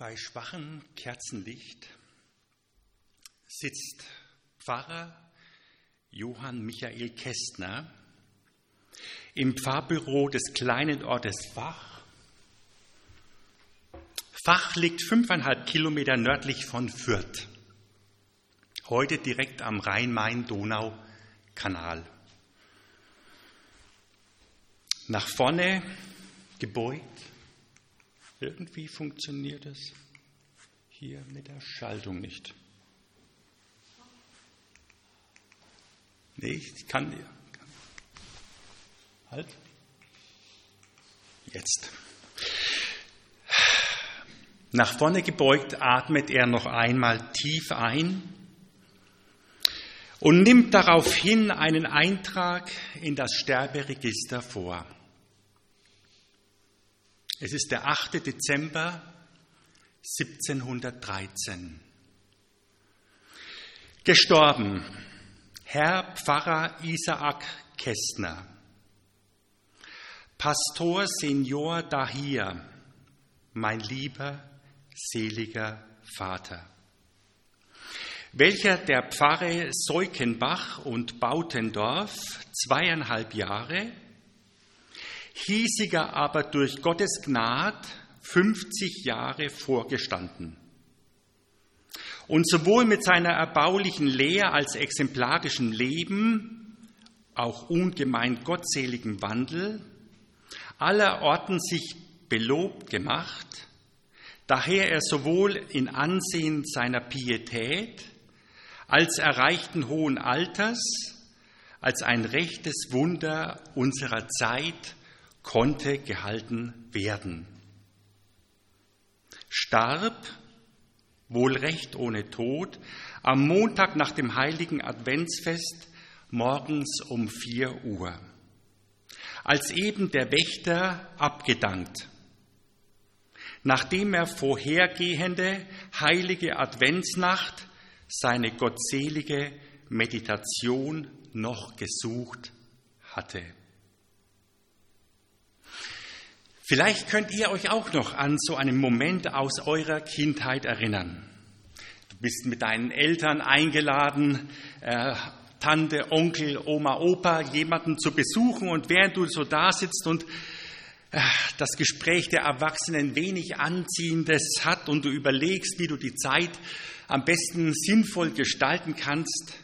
Bei schwachem Kerzenlicht sitzt Pfarrer Johann Michael Kästner im Pfarrbüro des kleinen Ortes Fach. Fach liegt fünfeinhalb Kilometer nördlich von Fürth, heute direkt am Rhein-Main-Donau-Kanal. Nach vorne gebeugt irgendwie funktioniert es hier mit der Schaltung nicht. Nee, ich kann. Halt. Jetzt. Nach vorne gebeugt atmet er noch einmal tief ein und nimmt daraufhin einen Eintrag in das Sterberegister vor. Es ist der 8. Dezember 1713. Gestorben Herr Pfarrer Isaak Kästner, Pastor Senior Dahir, mein lieber, seliger Vater, welcher der Pfarre Seukenbach und Bautendorf zweieinhalb Jahre hiesiger aber durch Gottes Gnad 50 Jahre vorgestanden. Und sowohl mit seiner erbaulichen Lehre als exemplarischen Leben, auch ungemein gottseligem Wandel, aller Orten sich belobt gemacht, daher er sowohl in Ansehen seiner Pietät als erreichten hohen Alters, als ein rechtes Wunder unserer Zeit konnte gehalten werden. Starb, wohl recht ohne Tod, am Montag nach dem heiligen Adventsfest morgens um vier Uhr, als eben der Wächter abgedankt, nachdem er vorhergehende heilige Adventsnacht seine gottselige Meditation noch gesucht hatte. Vielleicht könnt ihr euch auch noch an so einen Moment aus eurer Kindheit erinnern. Du bist mit deinen Eltern eingeladen, äh, Tante, Onkel, Oma, Opa, jemanden zu besuchen und während du so da sitzt und äh, das Gespräch der Erwachsenen wenig Anziehendes hat und du überlegst, wie du die Zeit am besten sinnvoll gestalten kannst,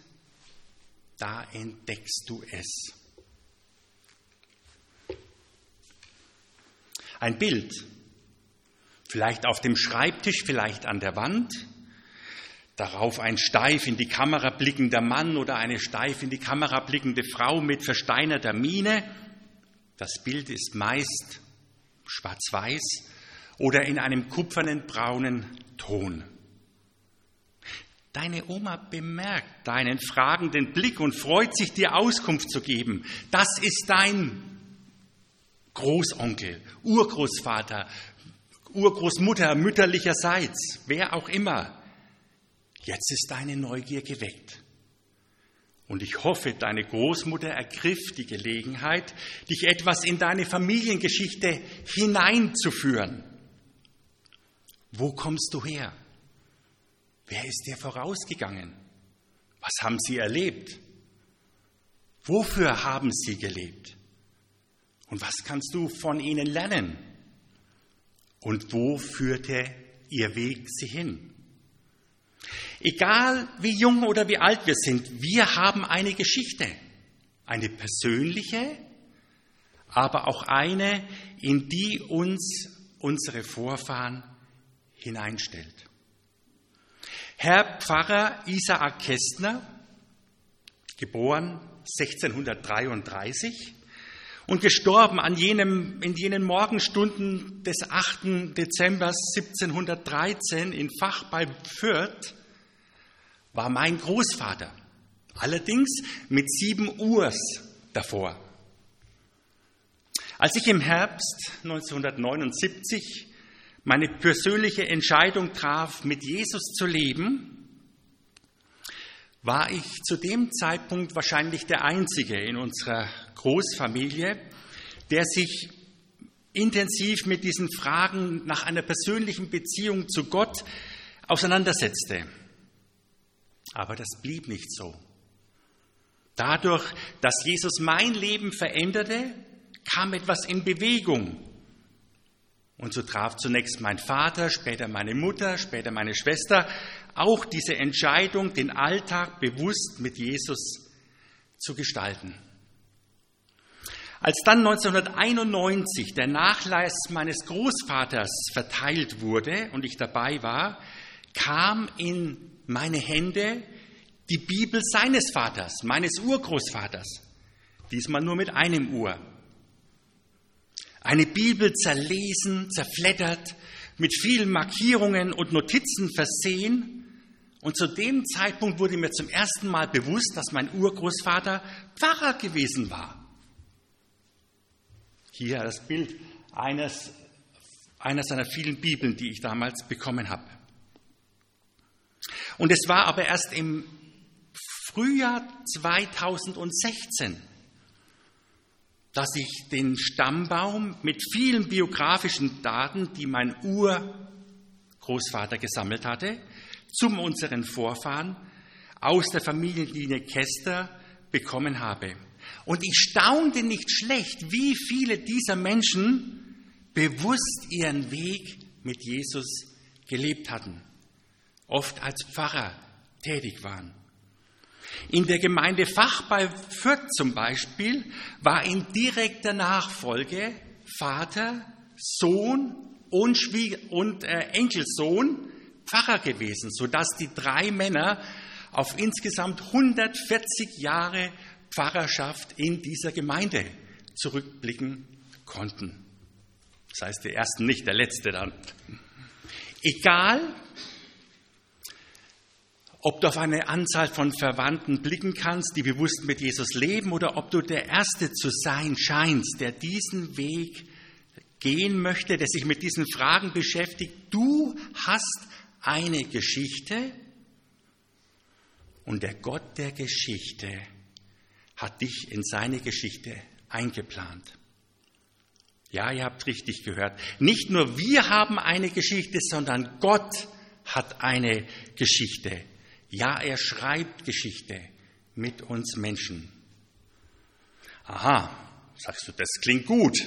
da entdeckst du es. Ein Bild, vielleicht auf dem Schreibtisch, vielleicht an der Wand, darauf ein steif in die Kamera blickender Mann oder eine steif in die Kamera blickende Frau mit versteinerter Miene. Das Bild ist meist schwarz-weiß oder in einem kupfernen braunen Ton. Deine Oma bemerkt deinen fragenden Blick und freut sich, dir Auskunft zu geben. Das ist dein Großonkel, Urgroßvater, Urgroßmutter mütterlicherseits, wer auch immer. Jetzt ist deine Neugier geweckt. Und ich hoffe, deine Großmutter ergriff die Gelegenheit, dich etwas in deine Familiengeschichte hineinzuführen. Wo kommst du her? Wer ist dir vorausgegangen? Was haben sie erlebt? Wofür haben sie gelebt? Und was kannst du von ihnen lernen? Und wo führte ihr Weg sie hin? Egal wie jung oder wie alt wir sind, wir haben eine Geschichte, eine persönliche, aber auch eine, in die uns unsere Vorfahren hineinstellt. Herr Pfarrer Isaac Kästner, geboren 1633, und gestorben an jenem, in jenen Morgenstunden des 8. Dezember 1713 in Fach bei Fürth war mein Großvater. Allerdings mit sieben Urs davor. Als ich im Herbst 1979 meine persönliche Entscheidung traf, mit Jesus zu leben, war ich zu dem Zeitpunkt wahrscheinlich der Einzige in unserer Großfamilie, der sich intensiv mit diesen Fragen nach einer persönlichen Beziehung zu Gott auseinandersetzte. Aber das blieb nicht so. Dadurch, dass Jesus mein Leben veränderte, kam etwas in Bewegung. Und so traf zunächst mein Vater, später meine Mutter, später meine Schwester auch diese Entscheidung, den Alltag bewusst mit Jesus zu gestalten. Als dann 1991 der Nachlass meines Großvaters verteilt wurde und ich dabei war, kam in meine Hände die Bibel seines Vaters, meines Urgroßvaters, diesmal nur mit einem Uhr. Eine Bibel zerlesen, zerflettert, mit vielen Markierungen und Notizen versehen. Und zu dem Zeitpunkt wurde mir zum ersten Mal bewusst, dass mein Urgroßvater Pfarrer gewesen war. Hier das Bild eines, einer seiner vielen Bibeln, die ich damals bekommen habe. Und es war aber erst im Frühjahr 2016, dass ich den Stammbaum mit vielen biografischen Daten, die mein Urgroßvater gesammelt hatte, zum unseren Vorfahren aus der Familienlinie Kester bekommen habe. Und ich staunte nicht schlecht, wie viele dieser Menschen bewusst ihren Weg mit Jesus gelebt hatten, oft als Pfarrer tätig waren. In der Gemeinde Fach bei Fürth zum Beispiel war in direkter Nachfolge Vater, Sohn und, Schwie und äh, Enkelsohn Pfarrer gewesen, sodass die drei Männer auf insgesamt 140 Jahre Pfarrerschaft in dieser Gemeinde zurückblicken konnten. Das heißt, der erste nicht, der letzte dann. Egal, ob du auf eine Anzahl von Verwandten blicken kannst, die bewusst mit Jesus leben, oder ob du der Erste zu sein scheinst, der diesen Weg gehen möchte, der sich mit diesen Fragen beschäftigt. Du hast eine Geschichte und der Gott der Geschichte hat dich in seine Geschichte eingeplant. Ja, ihr habt richtig gehört. Nicht nur wir haben eine Geschichte, sondern Gott hat eine Geschichte. Ja, er schreibt Geschichte mit uns Menschen. Aha, sagst du, das klingt gut.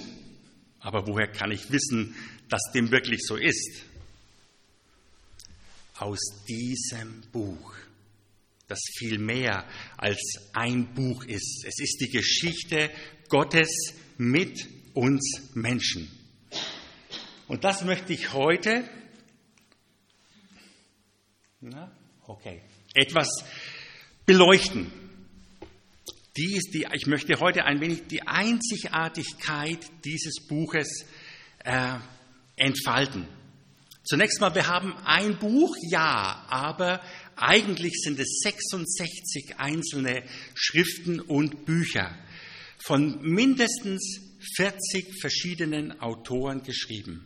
Aber woher kann ich wissen, dass dem wirklich so ist? Aus diesem Buch das viel mehr als ein Buch ist. Es ist die Geschichte Gottes mit uns Menschen. Und das möchte ich heute, na, okay, etwas beleuchten. Die ist die, ich möchte heute ein wenig die Einzigartigkeit dieses Buches äh, entfalten. Zunächst mal, wir haben ein Buch, ja, aber eigentlich sind es 66 einzelne Schriften und Bücher von mindestens 40 verschiedenen Autoren geschrieben.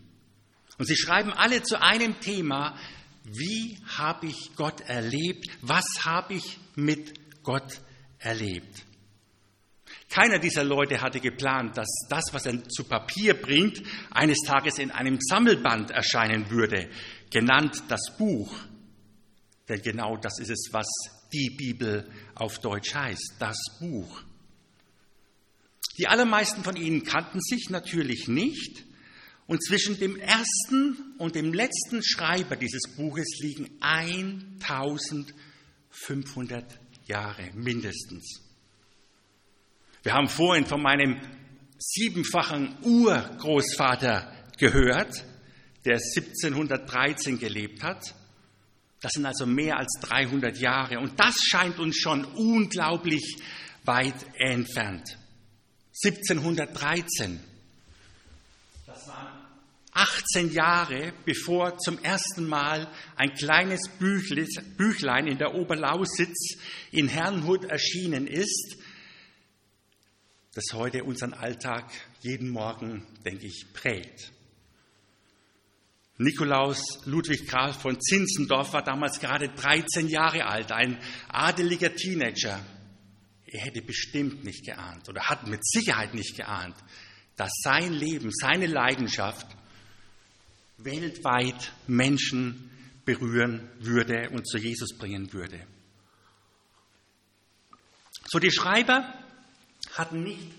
Und sie schreiben alle zu einem Thema, wie habe ich Gott erlebt, was habe ich mit Gott erlebt. Keiner dieser Leute hatte geplant, dass das, was er zu Papier bringt, eines Tages in einem Sammelband erscheinen würde, genannt das Buch. Denn genau das ist es, was die Bibel auf Deutsch heißt, das Buch. Die allermeisten von Ihnen kannten sich natürlich nicht und zwischen dem ersten und dem letzten Schreiber dieses Buches liegen 1500 Jahre mindestens. Wir haben vorhin von meinem siebenfachen Urgroßvater gehört, der 1713 gelebt hat. Das sind also mehr als 300 Jahre. Und das scheint uns schon unglaublich weit entfernt. 1713. Das waren 18 Jahre, bevor zum ersten Mal ein kleines Büchlein in der Oberlausitz in Herrnhut erschienen ist, das heute unseren Alltag jeden Morgen, denke ich, prägt. Nikolaus Ludwig Graf von Zinzendorf war damals gerade 13 Jahre alt, ein adeliger Teenager. Er hätte bestimmt nicht geahnt oder hat mit Sicherheit nicht geahnt, dass sein Leben, seine Leidenschaft weltweit Menschen berühren würde und zu Jesus bringen würde. So die Schreiber hatten nicht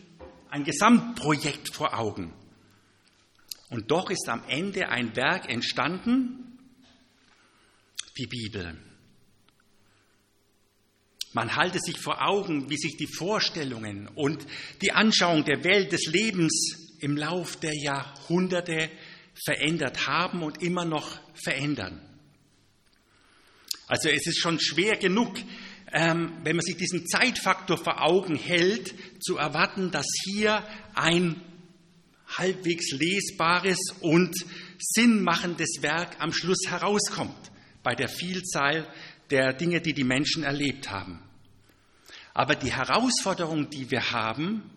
ein Gesamtprojekt vor Augen. Und doch ist am Ende ein Werk entstanden, die Bibel. Man halte sich vor Augen, wie sich die Vorstellungen und die Anschauung der Welt des Lebens im Lauf der Jahrhunderte verändert haben und immer noch verändern. Also es ist schon schwer genug, ähm, wenn man sich diesen Zeitfaktor vor Augen hält, zu erwarten, dass hier ein halbwegs lesbares und sinnmachendes Werk am Schluss herauskommt, bei der Vielzahl der Dinge, die die Menschen erlebt haben. Aber die Herausforderung, die wir haben,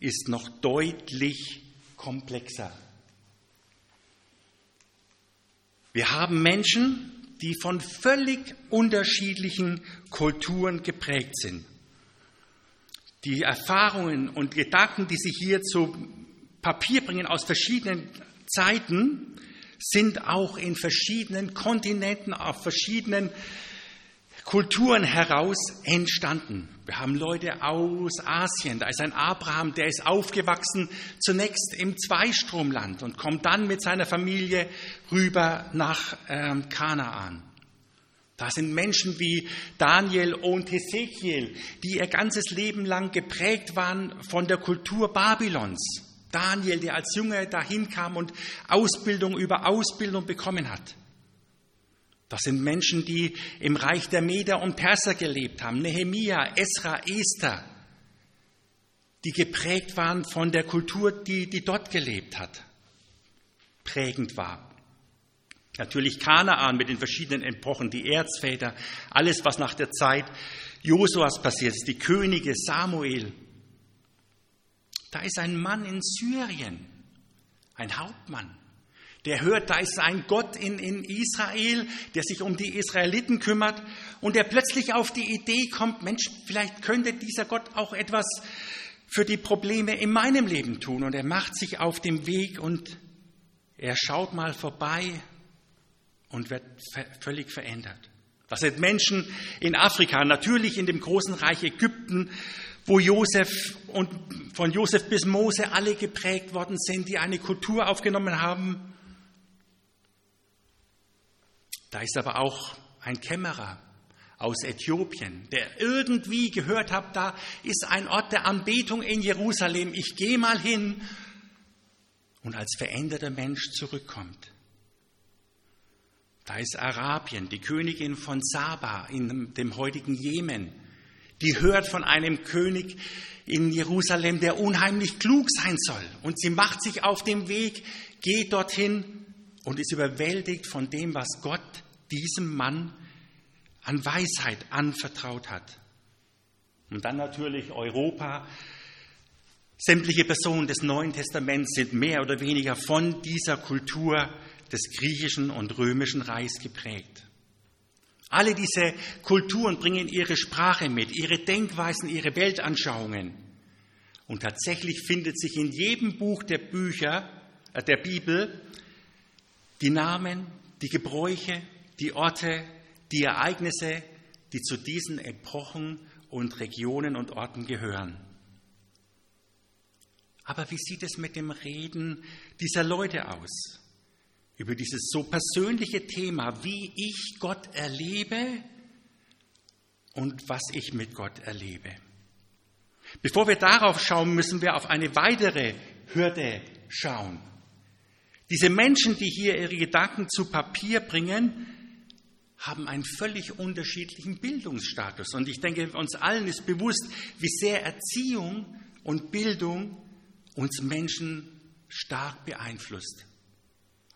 ist noch deutlich komplexer. Wir haben Menschen, die von völlig unterschiedlichen Kulturen geprägt sind. Die Erfahrungen und Gedanken, die sich hier zu Papier bringen aus verschiedenen Zeiten, sind auch in verschiedenen Kontinenten, auf verschiedenen Kulturen heraus entstanden. Wir haben Leute aus Asien, da ist ein Abraham, der ist aufgewachsen zunächst im Zweistromland und kommt dann mit seiner Familie rüber nach ähm, Kanaan. Da sind Menschen wie Daniel und Hesekiel, die ihr ganzes Leben lang geprägt waren von der Kultur Babylons. Daniel, der als Junge dahin kam und Ausbildung über Ausbildung bekommen hat. Das sind Menschen, die im Reich der Meder und Perser gelebt haben. Nehemia, Esra, Esther, die geprägt waren von der Kultur, die, die dort gelebt hat, prägend war. Natürlich Kanaan mit den verschiedenen Epochen, die Erzväter, alles, was nach der Zeit Josuas passiert ist, die Könige, Samuel. Da ist ein Mann in Syrien, ein Hauptmann, der hört, da ist ein Gott in, in Israel, der sich um die Israeliten kümmert und der plötzlich auf die Idee kommt, Mensch, vielleicht könnte dieser Gott auch etwas für die Probleme in meinem Leben tun. Und er macht sich auf den Weg und er schaut mal vorbei und wird völlig verändert. Das sind Menschen in Afrika, natürlich in dem großen Reich Ägypten, wo Josef und von Josef bis Mose alle geprägt worden sind, die eine Kultur aufgenommen haben, da ist aber auch ein Kämmerer aus Äthiopien, der irgendwie gehört hat, da ist ein Ort der Anbetung in Jerusalem. Ich gehe mal hin und als veränderter Mensch zurückkommt. Da ist Arabien, die Königin von Saba in dem heutigen Jemen. Die hört von einem König in Jerusalem, der unheimlich klug sein soll. Und sie macht sich auf den Weg, geht dorthin und ist überwältigt von dem, was Gott diesem Mann an Weisheit anvertraut hat. Und dann natürlich Europa. Sämtliche Personen des Neuen Testaments sind mehr oder weniger von dieser Kultur des griechischen und römischen Reichs geprägt. Alle diese Kulturen bringen ihre Sprache mit, ihre Denkweisen, ihre Weltanschauungen. Und tatsächlich findet sich in jedem Buch der Bücher äh, der Bibel die Namen, die Gebräuche, die Orte, die Ereignisse, die zu diesen Epochen und Regionen und Orten gehören. Aber wie sieht es mit dem Reden dieser Leute aus? Über dieses so persönliche Thema, wie ich Gott erlebe und was ich mit Gott erlebe. Bevor wir darauf schauen, müssen wir auf eine weitere Hürde schauen. Diese Menschen, die hier ihre Gedanken zu Papier bringen, haben einen völlig unterschiedlichen Bildungsstatus. Und ich denke, uns allen ist bewusst, wie sehr Erziehung und Bildung uns Menschen stark beeinflusst.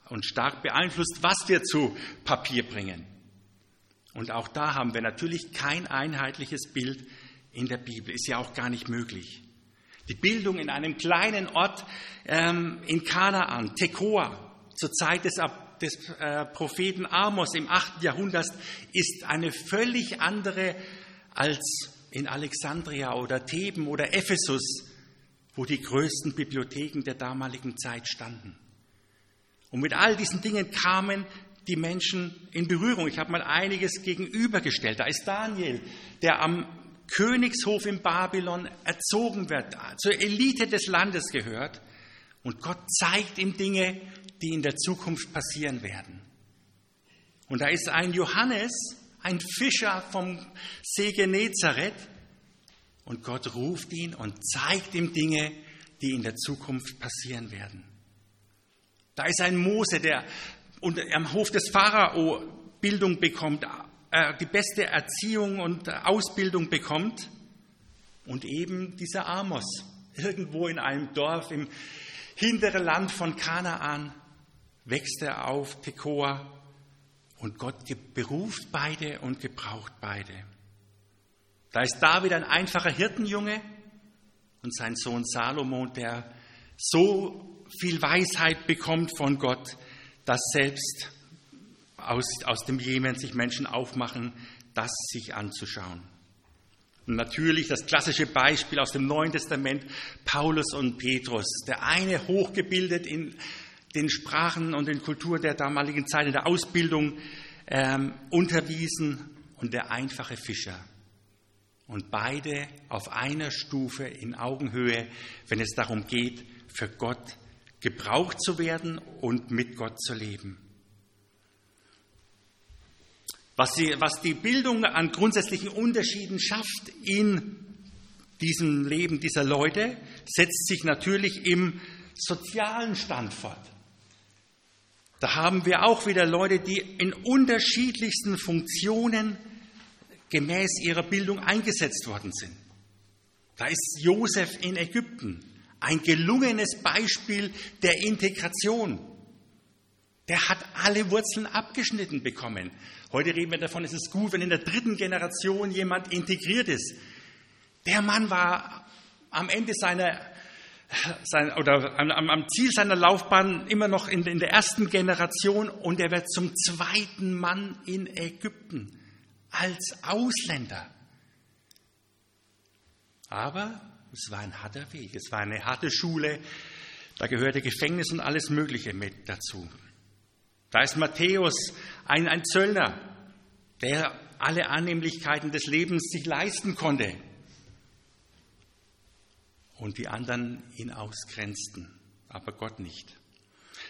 Und stark beeinflusst, was wir zu Papier bringen. Und auch da haben wir natürlich kein einheitliches Bild in der Bibel. Ist ja auch gar nicht möglich. Die Bildung in einem kleinen Ort ähm, in Kanaan, Tekoa, zur Zeit des des äh, Propheten Amos im 8. Jahrhundert ist eine völlig andere als in Alexandria oder Theben oder Ephesus, wo die größten Bibliotheken der damaligen Zeit standen. Und mit all diesen Dingen kamen die Menschen in Berührung. Ich habe mal einiges gegenübergestellt. Da ist Daniel, der am Königshof in Babylon erzogen wird, zur Elite des Landes gehört. Und Gott zeigt ihm Dinge, die in der Zukunft passieren werden. Und da ist ein Johannes, ein Fischer vom See Genezareth, und Gott ruft ihn und zeigt ihm Dinge, die in der Zukunft passieren werden. Da ist ein Mose, der am Hof des Pharao Bildung bekommt, äh, die beste Erziehung und Ausbildung bekommt. Und eben dieser Amos, irgendwo in einem Dorf im hinteren Land von Kanaan, wächst er auf, Tekoa, und Gott beruft beide und gebraucht beide. Da ist David ein einfacher Hirtenjunge und sein Sohn Salomo, der so viel Weisheit bekommt von Gott, dass selbst aus, aus dem Jemen sich Menschen aufmachen, das sich anzuschauen. Und natürlich das klassische Beispiel aus dem Neuen Testament, Paulus und Petrus. Der eine hochgebildet in den Sprachen und den Kulturen der damaligen Zeit, in der Ausbildung ähm, unterwiesen und der einfache Fischer. Und beide auf einer Stufe in Augenhöhe, wenn es darum geht, für Gott gebraucht zu werden und mit Gott zu leben. Was, sie, was die Bildung an grundsätzlichen Unterschieden schafft in diesem Leben dieser Leute, setzt sich natürlich im sozialen Stand fort. Da haben wir auch wieder Leute, die in unterschiedlichsten Funktionen gemäß ihrer Bildung eingesetzt worden sind. Da ist Josef in Ägypten ein gelungenes Beispiel der Integration. Der hat alle Wurzeln abgeschnitten bekommen. Heute reden wir davon, es ist gut, wenn in der dritten Generation jemand integriert ist. Der Mann war am Ende seiner sein, oder am, am, Ziel seiner Laufbahn immer noch in, in der ersten Generation und er wird zum zweiten Mann in Ägypten als Ausländer. Aber es war ein harter Weg, es war eine harte Schule, da gehörte Gefängnis und alles Mögliche mit dazu. Da ist Matthäus, ein, ein Zöllner, der alle Annehmlichkeiten des Lebens sich leisten konnte und die anderen ihn ausgrenzten, aber Gott nicht.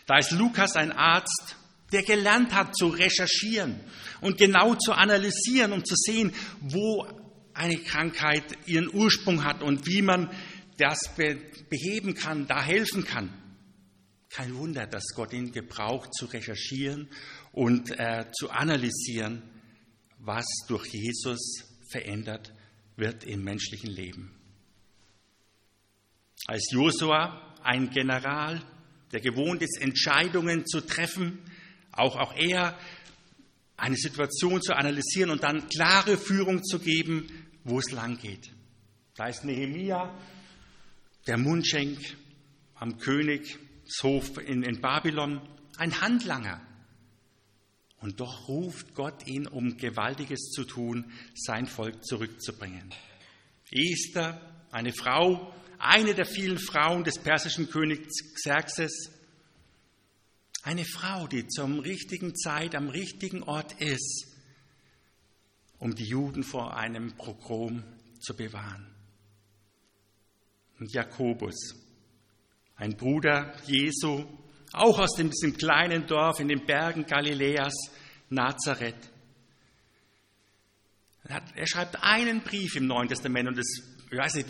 Da ist Lukas ein Arzt, der gelernt hat zu recherchieren und genau zu analysieren, um zu sehen, wo eine Krankheit ihren Ursprung hat und wie man das beheben kann, da helfen kann. Kein Wunder, dass Gott ihn gebraucht, zu recherchieren und äh, zu analysieren, was durch Jesus verändert wird im menschlichen Leben. Als Josua, ein General, der gewohnt ist, Entscheidungen zu treffen, auch, auch er eine Situation zu analysieren und dann klare Führung zu geben, wo es lang geht. Da ist Nehemia, der Mundschenk am Königshof in, in Babylon, ein Handlanger. Und doch ruft Gott ihn, um Gewaltiges zu tun, sein Volk zurückzubringen. Esther, eine Frau, eine der vielen Frauen des persischen Königs Xerxes, eine Frau, die zum richtigen Zeit am richtigen Ort ist, um die Juden vor einem Pogrom zu bewahren. Und Jakobus, ein Bruder Jesu, auch aus diesem kleinen Dorf in den Bergen Galiläas, Nazareth. Er schreibt einen Brief im Neuen Testament und es, ich weiß nicht,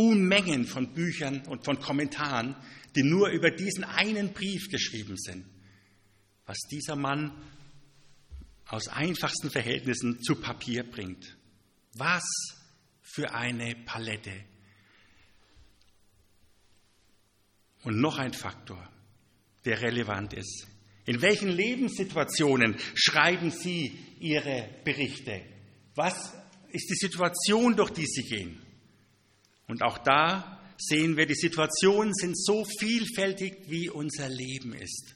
Unmengen von Büchern und von Kommentaren, die nur über diesen einen Brief geschrieben sind. Was dieser Mann aus einfachsten Verhältnissen zu Papier bringt. Was für eine Palette. Und noch ein Faktor, der relevant ist. In welchen Lebenssituationen schreiben Sie Ihre Berichte? Was ist die Situation, durch die Sie gehen? Und auch da sehen wir, die Situationen sind so vielfältig, wie unser Leben ist.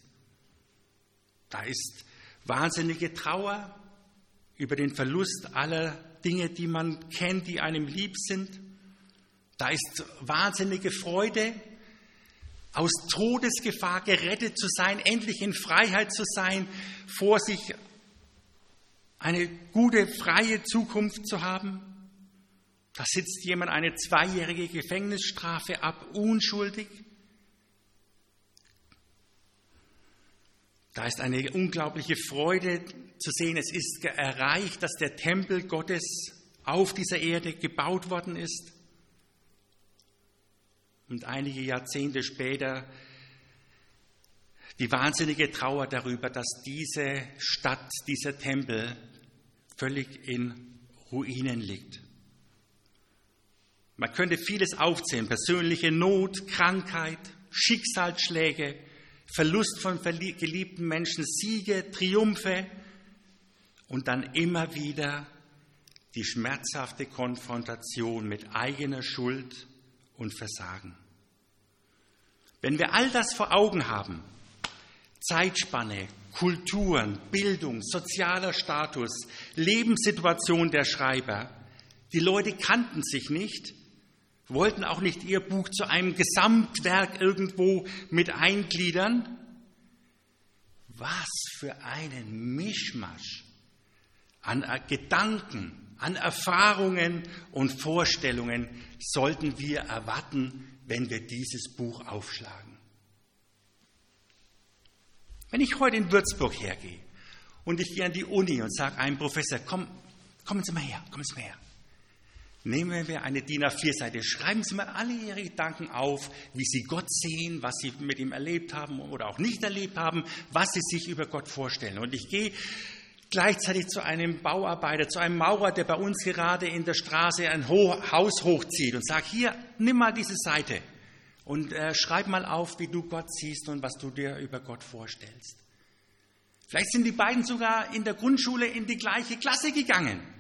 Da ist wahnsinnige Trauer über den Verlust aller Dinge, die man kennt, die einem lieb sind. Da ist wahnsinnige Freude, aus Todesgefahr gerettet zu sein, endlich in Freiheit zu sein, vor sich eine gute, freie Zukunft zu haben. Da sitzt jemand eine zweijährige Gefängnisstrafe ab, unschuldig. Da ist eine unglaubliche Freude zu sehen, es ist erreicht, dass der Tempel Gottes auf dieser Erde gebaut worden ist. Und einige Jahrzehnte später die wahnsinnige Trauer darüber, dass diese Stadt, dieser Tempel völlig in Ruinen liegt. Man könnte vieles aufzählen, persönliche Not, Krankheit, Schicksalsschläge, Verlust von geliebten Menschen, Siege, Triumphe und dann immer wieder die schmerzhafte Konfrontation mit eigener Schuld und Versagen. Wenn wir all das vor Augen haben, Zeitspanne, Kulturen, Bildung, sozialer Status, Lebenssituation der Schreiber, die Leute kannten sich nicht, wollten auch nicht ihr Buch zu einem Gesamtwerk irgendwo mit eingliedern. Was für einen Mischmasch an Gedanken, an Erfahrungen und Vorstellungen sollten wir erwarten, wenn wir dieses Buch aufschlagen. Wenn ich heute in Würzburg hergehe und ich gehe an die Uni und sage einem Professor, komm, kommen Sie mal her, kommen Sie mal her. Nehmen wir eine DIN A4-Seite, schreiben Sie mal alle Ihre Gedanken auf, wie Sie Gott sehen, was Sie mit ihm erlebt haben oder auch nicht erlebt haben, was Sie sich über Gott vorstellen. Und ich gehe gleichzeitig zu einem Bauarbeiter, zu einem Maurer, der bei uns gerade in der Straße ein Haus hochzieht und sagt, hier, nimm mal diese Seite und äh, schreib mal auf, wie du Gott siehst und was du dir über Gott vorstellst. Vielleicht sind die beiden sogar in der Grundschule in die gleiche Klasse gegangen.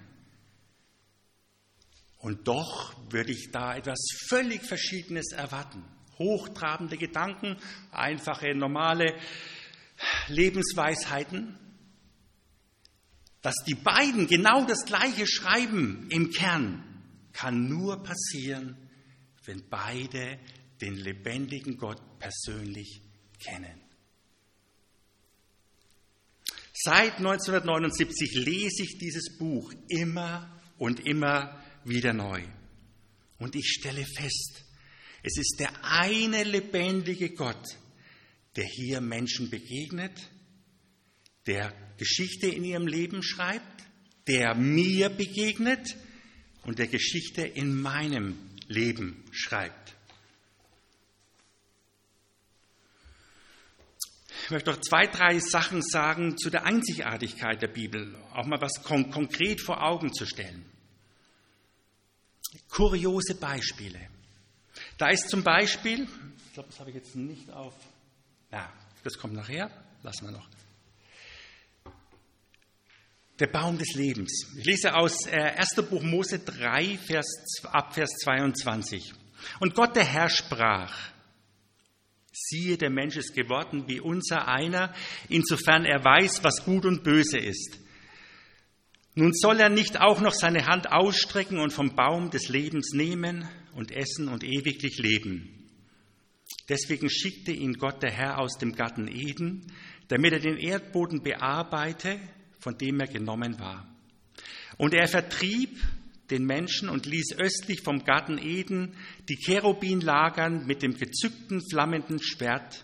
Und doch würde ich da etwas völlig Verschiedenes erwarten. Hochtrabende Gedanken, einfache, normale Lebensweisheiten dass die beiden genau das Gleiche schreiben im Kern, kann nur passieren, wenn beide den lebendigen Gott persönlich kennen. Seit 1979 lese ich dieses Buch immer und immer wieder neu. Und ich stelle fest, es ist der eine lebendige Gott, der hier Menschen begegnet, der Geschichte in ihrem Leben schreibt, der mir begegnet und der Geschichte in meinem Leben schreibt. Ich möchte noch zwei, drei Sachen sagen zu der Einzigartigkeit der Bibel, auch mal was kon konkret vor Augen zu stellen. Kuriose Beispiele. Da ist zum Beispiel, ich glaube, das habe ich jetzt nicht auf, ja, das kommt nachher, lassen wir noch. Der Baum des Lebens. Ich lese aus 1. Äh, Buch Mose 3, Vers, ab Vers 22. Und Gott der Herr sprach, siehe, der Mensch ist geworden wie unser einer, insofern er weiß, was gut und böse ist. Nun soll er nicht auch noch seine Hand ausstrecken und vom Baum des Lebens nehmen und essen und ewiglich leben. Deswegen schickte ihn Gott der Herr aus dem Garten Eden, damit er den Erdboden bearbeite von dem er genommen war. Und er vertrieb den Menschen und ließ östlich vom Garten Eden die Cherubin lagern mit dem gezückten, flammenden Schwert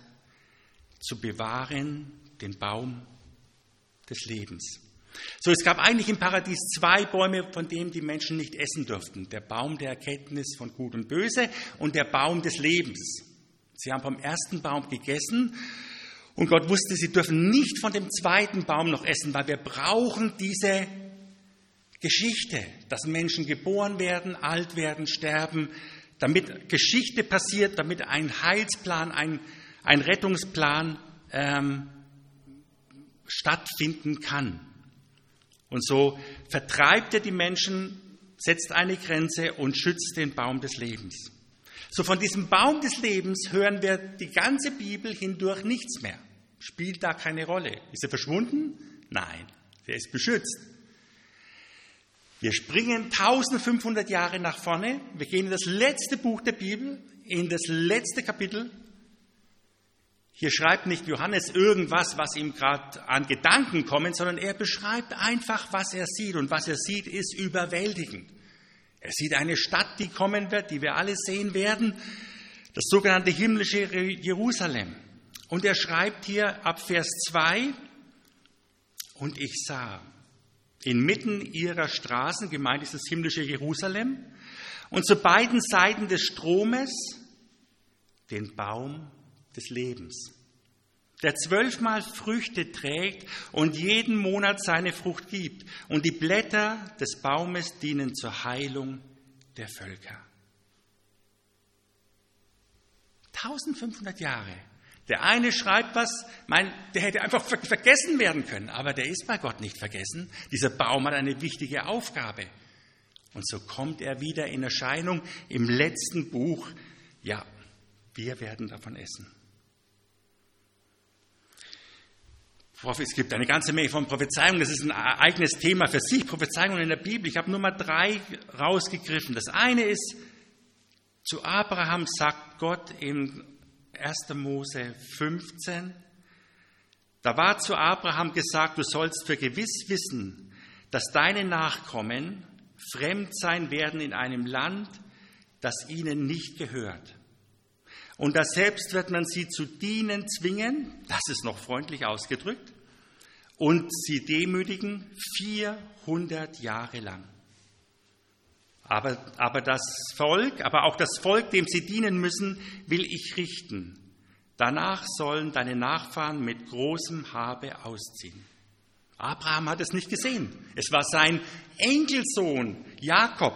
zu bewahren den Baum des Lebens. So, es gab eigentlich im Paradies zwei Bäume, von denen die Menschen nicht essen durften. Der Baum der Erkenntnis von Gut und Böse und der Baum des Lebens. Sie haben vom ersten Baum gegessen und Gott wusste, sie dürfen nicht von dem zweiten Baum noch essen, weil wir brauchen diese Geschichte, dass Menschen geboren werden, alt werden, sterben, damit Geschichte passiert, damit ein Heilsplan, ein, ein Rettungsplan ähm, stattfinden kann. Und so vertreibt er die Menschen, setzt eine Grenze und schützt den Baum des Lebens. So von diesem Baum des Lebens hören wir die ganze Bibel hindurch nichts mehr. Spielt da keine Rolle. Ist er verschwunden? Nein, er ist beschützt. Wir springen 1500 Jahre nach vorne. Wir gehen in das letzte Buch der Bibel, in das letzte Kapitel. Hier schreibt nicht Johannes irgendwas, was ihm gerade an Gedanken kommen, sondern er beschreibt einfach, was er sieht. Und was er sieht, ist überwältigend. Er sieht eine Stadt, die kommen wird, die wir alle sehen werden, das sogenannte himmlische Jerusalem. Und er schreibt hier ab Vers 2, und ich sah inmitten ihrer Straßen, gemeint ist das himmlische Jerusalem, und zu beiden Seiten des Stromes den Baum des Lebens, der zwölfmal Früchte trägt und jeden Monat seine Frucht gibt. Und die Blätter des Baumes dienen zur Heilung der Völker. 1500 Jahre. Der eine schreibt was, mein, der hätte einfach vergessen werden können, aber der ist bei Gott nicht vergessen. Dieser Baum hat eine wichtige Aufgabe. Und so kommt er wieder in Erscheinung im letzten Buch. Ja, wir werden davon essen. Es gibt eine ganze Menge von Prophezeiungen, das ist ein eigenes Thema für sich, Prophezeiungen in der Bibel. Ich habe nur mal drei rausgegriffen. Das eine ist, zu Abraham sagt Gott im 1. Mose 15, da war zu Abraham gesagt, du sollst für gewiss wissen, dass deine Nachkommen fremd sein werden in einem Land, das ihnen nicht gehört. Und da selbst wird man sie zu dienen zwingen, das ist noch freundlich ausgedrückt, und sie demütigen 400 Jahre lang. Aber, aber das Volk, aber auch das Volk, dem sie dienen müssen, will ich richten. Danach sollen deine Nachfahren mit großem Habe ausziehen. Abraham hat es nicht gesehen. Es war sein Enkelsohn Jakob,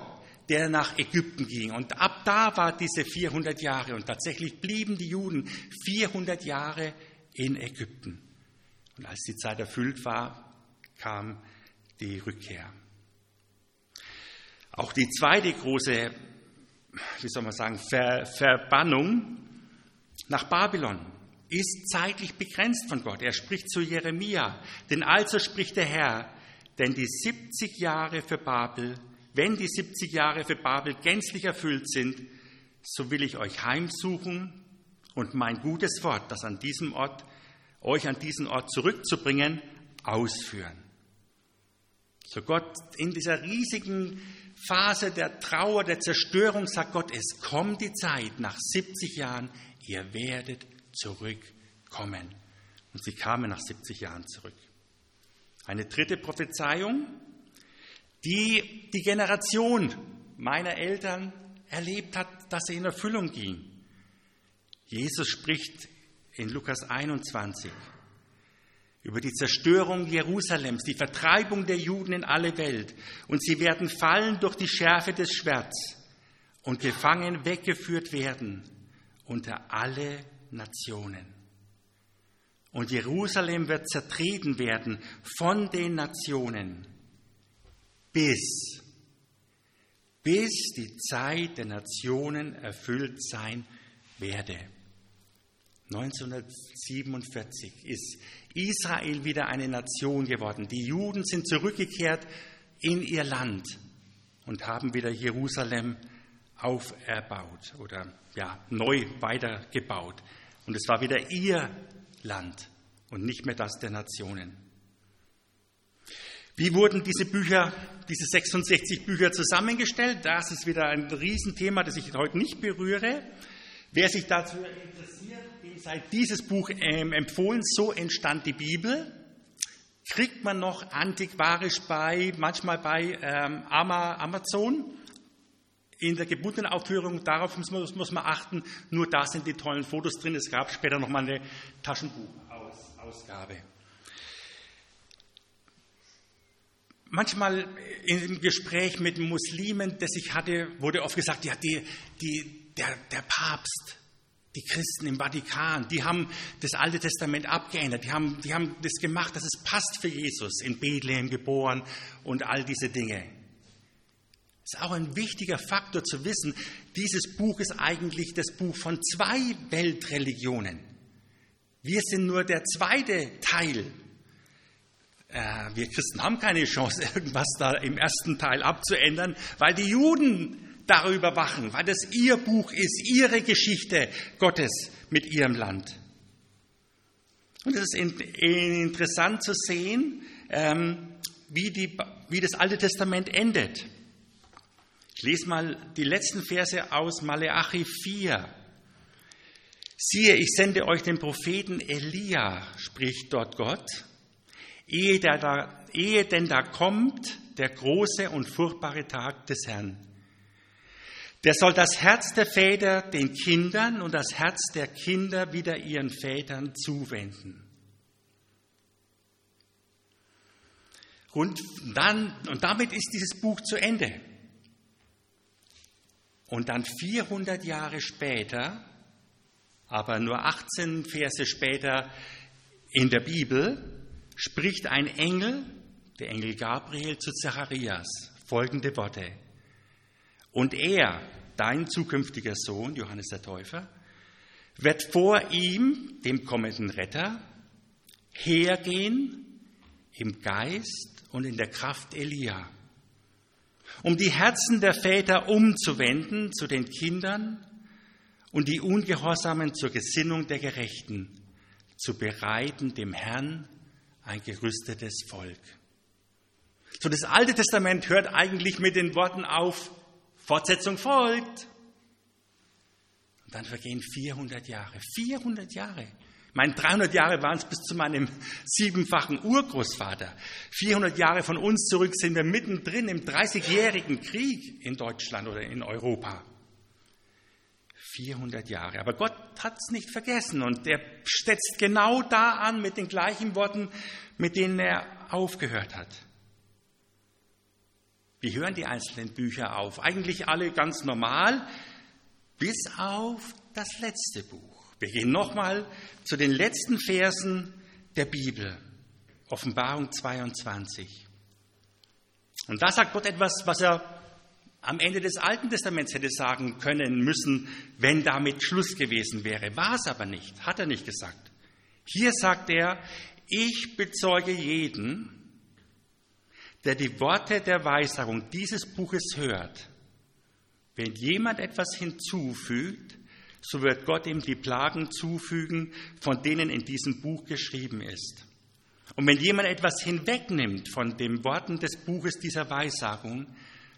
der nach Ägypten ging. Und ab da war diese 400 Jahre. Und tatsächlich blieben die Juden 400 Jahre in Ägypten. Und als die Zeit erfüllt war, kam die Rückkehr. Auch die zweite große, wie soll man sagen, Ver Verbannung nach Babylon ist zeitlich begrenzt von Gott. Er spricht zu Jeremia, denn also spricht der Herr, denn die 70 Jahre für Babel, wenn die 70 Jahre für Babel gänzlich erfüllt sind, so will ich euch heimsuchen und mein gutes Wort, das an diesem Ort, euch an diesen Ort zurückzubringen, ausführen. So Gott in dieser riesigen Phase der Trauer, der Zerstörung sagt Gott, es kommt die Zeit nach 70 Jahren, ihr werdet zurückkommen. Und sie kamen nach 70 Jahren zurück. Eine dritte Prophezeiung, die die Generation meiner Eltern erlebt hat, dass sie in Erfüllung ging. Jesus spricht in Lukas 21 über die Zerstörung Jerusalems, die Vertreibung der Juden in alle Welt. Und sie werden fallen durch die Schärfe des Schwerts und gefangen weggeführt werden unter alle Nationen. Und Jerusalem wird zertreten werden von den Nationen, bis, bis die Zeit der Nationen erfüllt sein werde. 1947 ist Israel wieder eine Nation geworden. Die Juden sind zurückgekehrt in ihr Land und haben wieder Jerusalem auferbaut oder ja, neu weitergebaut. Und es war wieder ihr Land und nicht mehr das der Nationen. Wie wurden diese Bücher, diese 66 Bücher zusammengestellt? Das ist wieder ein Riesenthema, das ich heute nicht berühre. Wer sich dazu interessiert, dem sei dieses Buch ähm, empfohlen. So entstand die Bibel. Kriegt man noch antiquarisch bei, manchmal bei ähm, Amazon in der gebundenen Aufführung, darauf muss man, muss man, achten, nur da sind die tollen Fotos drin. Es gab später noch mal eine Taschenbuchausgabe. Manchmal im Gespräch mit Muslimen, das ich hatte, wurde oft gesagt, ja, die, die, der, der Papst, die Christen im Vatikan, die haben das Alte Testament abgeändert, die haben, die haben das gemacht, dass es passt für Jesus, in Bethlehem geboren und all diese Dinge. Es ist auch ein wichtiger Faktor zu wissen, dieses Buch ist eigentlich das Buch von zwei Weltreligionen. Wir sind nur der zweite Teil äh, wir Christen haben keine Chance, irgendwas da im ersten Teil abzuändern, weil die Juden darüber wachen, weil das ihr Buch ist, ihre Geschichte Gottes mit ihrem Land. Und es ist interessant zu sehen, ähm, wie, die, wie das Alte Testament endet. Ich lese mal die letzten Verse aus Maleachi 4. Siehe, ich sende euch den Propheten Elia, spricht dort Gott, ehe, der da, ehe denn da kommt der große und furchtbare Tag des Herrn. Der soll das Herz der Väter den Kindern und das Herz der Kinder wieder ihren Vätern zuwenden. Und, dann, und damit ist dieses Buch zu Ende. Und dann 400 Jahre später, aber nur 18 Verse später in der Bibel, spricht ein Engel, der Engel Gabriel, zu Zacharias folgende Worte. Und er, dein zukünftiger Sohn, Johannes der Täufer, wird vor ihm, dem kommenden Retter, hergehen im Geist und in der Kraft Elia, um die Herzen der Väter umzuwenden zu den Kindern und die Ungehorsamen zur Gesinnung der Gerechten, zu bereiten dem Herrn ein gerüstetes Volk. So, das Alte Testament hört eigentlich mit den Worten auf, Fortsetzung folgt. Und dann vergehen 400 Jahre. 400 Jahre. Mein 300 Jahre waren es bis zu meinem siebenfachen Urgroßvater. 400 Jahre von uns zurück sind wir mittendrin im 30-jährigen Krieg in Deutschland oder in Europa. 400 Jahre. Aber Gott hat es nicht vergessen und er setzt genau da an mit den gleichen Worten, mit denen er aufgehört hat. Wie hören die einzelnen Bücher auf? Eigentlich alle ganz normal, bis auf das letzte Buch. Wir gehen nochmal zu den letzten Versen der Bibel, Offenbarung 22. Und da sagt Gott etwas, was er am Ende des Alten Testaments hätte sagen können müssen, wenn damit Schluss gewesen wäre. War es aber nicht, hat er nicht gesagt. Hier sagt er, ich bezeuge jeden, der die Worte der Weissagung dieses Buches hört. Wenn jemand etwas hinzufügt, so wird Gott ihm die Plagen zufügen, von denen in diesem Buch geschrieben ist. Und wenn jemand etwas hinwegnimmt von den Worten des Buches dieser Weissagung,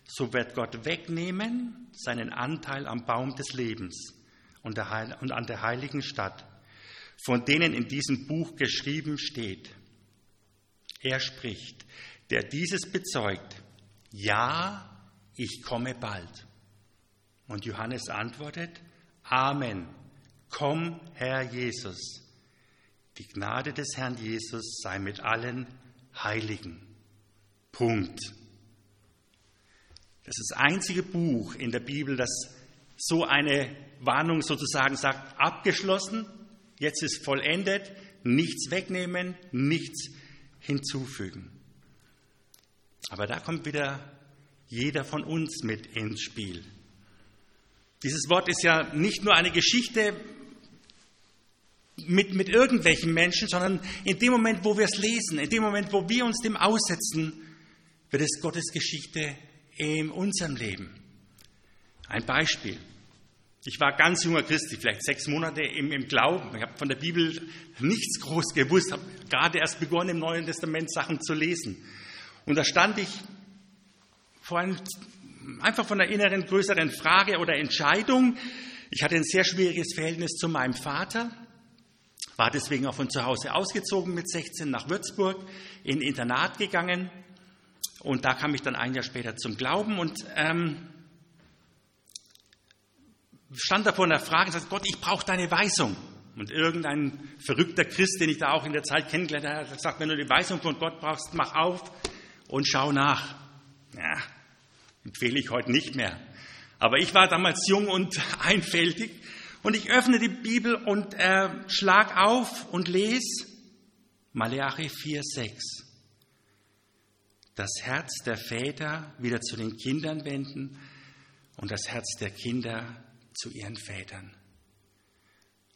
so wird Gott wegnehmen seinen Anteil am Baum des Lebens und, an der heiligen Stadt, von denen in diesem Buch geschrieben steht. Er spricht, der dieses bezeugt, ja, ich komme bald. Und Johannes antwortet, Amen, komm, Herr Jesus. Die Gnade des Herrn Jesus sei mit allen Heiligen. Punkt. Das ist das einzige Buch in der Bibel, das so eine Warnung sozusagen sagt, abgeschlossen, jetzt ist vollendet, nichts wegnehmen, nichts hinzufügen. Aber da kommt wieder jeder von uns mit ins Spiel. Dieses Wort ist ja nicht nur eine Geschichte mit, mit irgendwelchen Menschen, sondern in dem Moment, wo wir es lesen, in dem Moment, wo wir uns dem aussetzen, wird es Gottes Geschichte in unserem Leben. Ein Beispiel. Ich war ganz junger Christ, vielleicht sechs Monate im, im Glauben. Ich habe von der Bibel nichts groß gewusst, habe gerade erst begonnen, im Neuen Testament Sachen zu lesen. Und da stand ich vor einem, einfach von einer inneren, größeren Frage oder Entscheidung. Ich hatte ein sehr schwieriges Verhältnis zu meinem Vater, war deswegen auch von zu Hause ausgezogen mit 16 nach Würzburg, in Internat gegangen und da kam ich dann ein Jahr später zum Glauben und ähm, stand da vor einer Frage und sagte, Gott, ich brauche deine Weisung. Und irgendein verrückter Christ, den ich da auch in der Zeit kennengelernt habe, hat gesagt, wenn du die Weisung von Gott brauchst, mach auf und schau nach. Ja, empfehle ich heute nicht mehr. Aber ich war damals jung und einfältig und ich öffne die Bibel und äh, schlag auf und lese Maleachi 4,6 das Herz der Väter wieder zu den Kindern wenden und das Herz der Kinder zu ihren Vätern.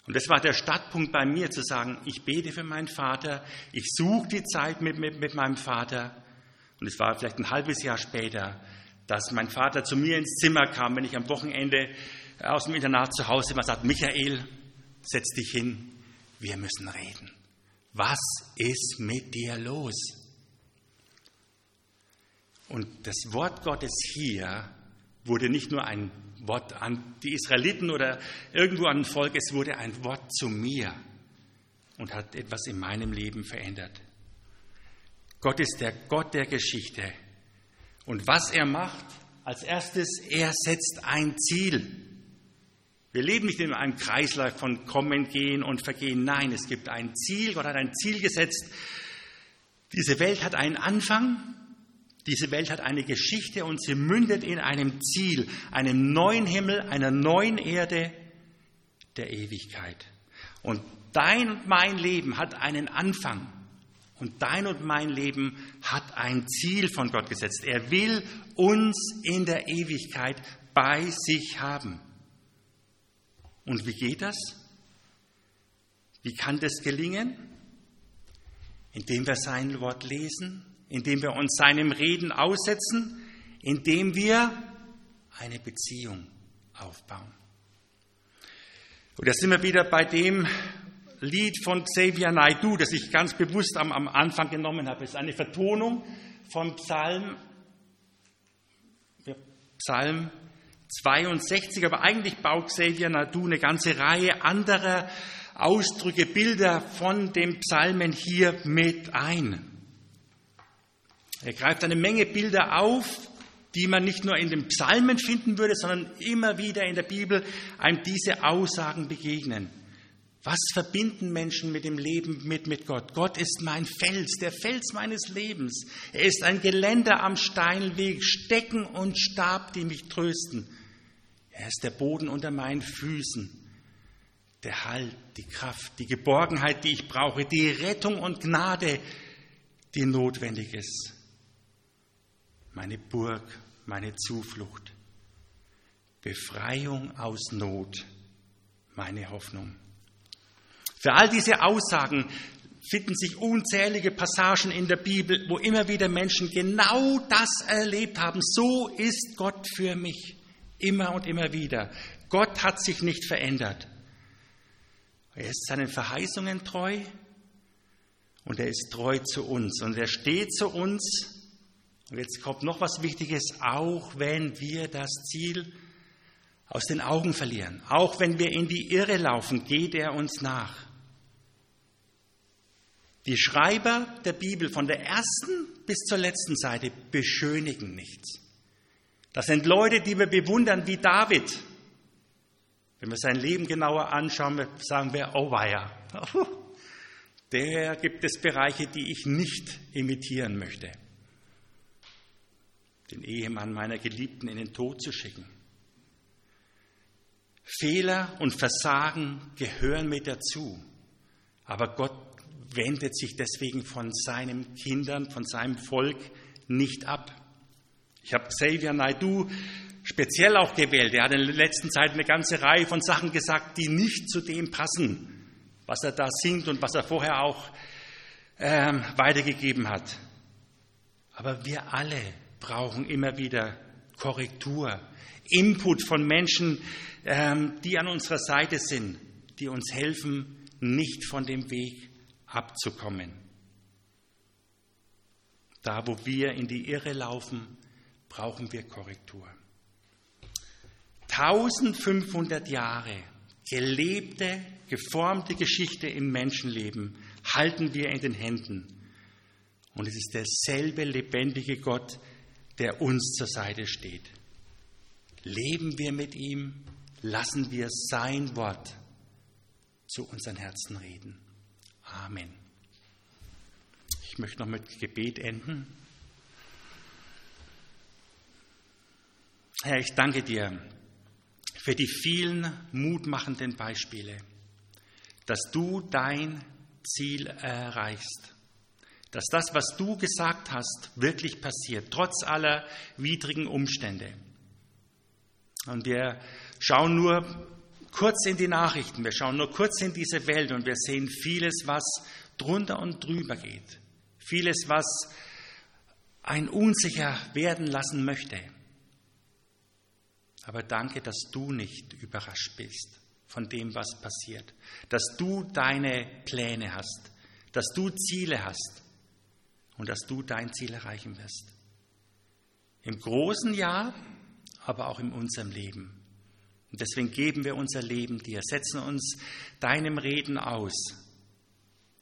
Und das war der Startpunkt bei mir, zu sagen, ich bete für meinen Vater, ich suche die Zeit mit, mit, mit meinem Vater. Und es war vielleicht ein halbes Jahr später, dass mein Vater zu mir ins Zimmer kam, wenn ich am Wochenende aus dem Internat zu Hause war, sagt, Michael, setz dich hin, wir müssen reden. Was ist mit dir los? Und das Wort Gottes hier wurde nicht nur ein Wort an die Israeliten oder irgendwo an ein Volk, es wurde ein Wort zu mir und hat etwas in meinem Leben verändert. Gott ist der Gott der Geschichte. Und was er macht, als erstes, er setzt ein Ziel. Wir leben nicht in einem Kreislauf von Kommen, Gehen und Vergehen. Nein, es gibt ein Ziel. Gott hat ein Ziel gesetzt. Diese Welt hat einen Anfang diese Welt hat eine Geschichte und sie mündet in einem Ziel, einem neuen Himmel, einer neuen Erde der Ewigkeit. Und dein und mein Leben hat einen Anfang. Und dein und mein Leben hat ein Ziel von Gott gesetzt. Er will uns in der Ewigkeit bei sich haben. Und wie geht das? Wie kann das gelingen? Indem wir sein Wort lesen, indem wir uns seinem Reden aussetzen, indem wir eine Beziehung aufbauen. Und da sind wir wieder bei dem Lied von Xavier Naidu, das ich ganz bewusst am, am Anfang genommen habe. Es ist eine Vertonung vom Psalm, Psalm 62, aber eigentlich baut Xavier Naidu eine ganze Reihe anderer Ausdrücke, Bilder von den Psalmen hier mit ein. Er greift eine Menge Bilder auf, die man nicht nur in den Psalmen finden würde, sondern immer wieder in der Bibel einem diese Aussagen begegnen. Was verbinden Menschen mit dem Leben mit, mit Gott? Gott ist mein Fels, der Fels meines Lebens. Er ist ein Geländer am steilen Weg, Stecken und Stab, die mich trösten. Er ist der Boden unter meinen Füßen, der Halt, die Kraft, die Geborgenheit, die ich brauche, die Rettung und Gnade, die notwendig ist meine Burg, meine Zuflucht. Befreiung aus Not, meine Hoffnung. Für all diese Aussagen finden sich unzählige Passagen in der Bibel, wo immer wieder Menschen genau das erlebt haben. So ist Gott für mich. Immer und immer wieder. Gott hat sich nicht verändert. Er ist seinen Verheißungen treu und er ist treu zu uns. Und er steht zu uns und jetzt kommt noch was Wichtiges, auch wenn wir das Ziel aus den Augen verlieren, auch wenn wir in die Irre laufen, geht er uns nach. Die Schreiber der Bibel von der ersten bis zur letzten Seite beschönigen nichts. Das sind Leute, die wir bewundern wie David. Wenn wir sein Leben genauer anschauen, sagen wir, oh weia, der gibt es Bereiche, die ich nicht imitieren möchte den Ehemann meiner Geliebten in den Tod zu schicken. Fehler und Versagen gehören mit dazu, aber Gott wendet sich deswegen von seinen Kindern, von seinem Volk nicht ab. Ich habe Xavier Naidu speziell auch gewählt. Er hat in der letzten Zeit eine ganze Reihe von Sachen gesagt, die nicht zu dem passen, was er da singt und was er vorher auch ähm, weitergegeben hat. Aber wir alle brauchen immer wieder Korrektur, Input von Menschen, ähm, die an unserer Seite sind, die uns helfen, nicht von dem Weg abzukommen. Da, wo wir in die Irre laufen, brauchen wir Korrektur. 1500 Jahre gelebte, geformte Geschichte im Menschenleben halten wir in den Händen. Und es ist derselbe lebendige Gott, der uns zur Seite steht. Leben wir mit ihm, lassen wir sein Wort zu unseren Herzen reden. Amen. Ich möchte noch mit Gebet enden. Herr, ich danke dir für die vielen mutmachenden Beispiele, dass du dein Ziel erreichst dass das, was du gesagt hast, wirklich passiert, trotz aller widrigen Umstände. Und wir schauen nur kurz in die Nachrichten, wir schauen nur kurz in diese Welt und wir sehen vieles, was drunter und drüber geht. Vieles, was ein unsicher werden lassen möchte. Aber danke, dass du nicht überrascht bist von dem, was passiert. Dass du deine Pläne hast, dass du Ziele hast und dass du dein Ziel erreichen wirst. Im großen Ja, aber auch in unserem Leben. Und deswegen geben wir unser Leben dir, setzen uns deinem Reden aus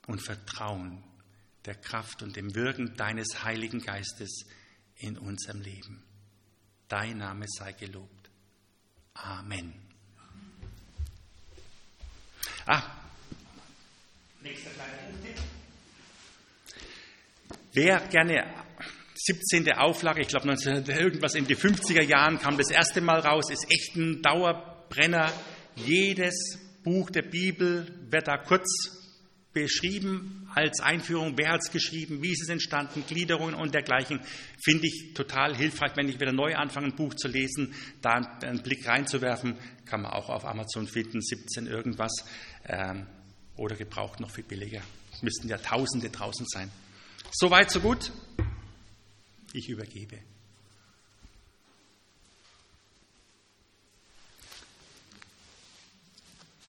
und vertrauen der Kraft und dem Wirken deines Heiligen Geistes in unserem Leben. Dein Name sei gelobt. Amen. Ah, nächster kleiner Punkt. Wer gerne 17. Auflage, ich glaube irgendwas in die 50er Jahren kam das erste Mal raus, ist echt ein Dauerbrenner. Jedes Buch der Bibel wird da kurz beschrieben als Einführung, wer hat es geschrieben, wie ist es entstanden, Gliederungen und dergleichen, finde ich total hilfreich, wenn ich wieder neu anfange, ein Buch zu lesen, da einen Blick reinzuwerfen, kann man auch auf Amazon finden, 17 irgendwas, ähm, oder gebraucht noch viel billiger. Es müssten ja Tausende draußen sein. Soweit, so gut. Ich übergebe.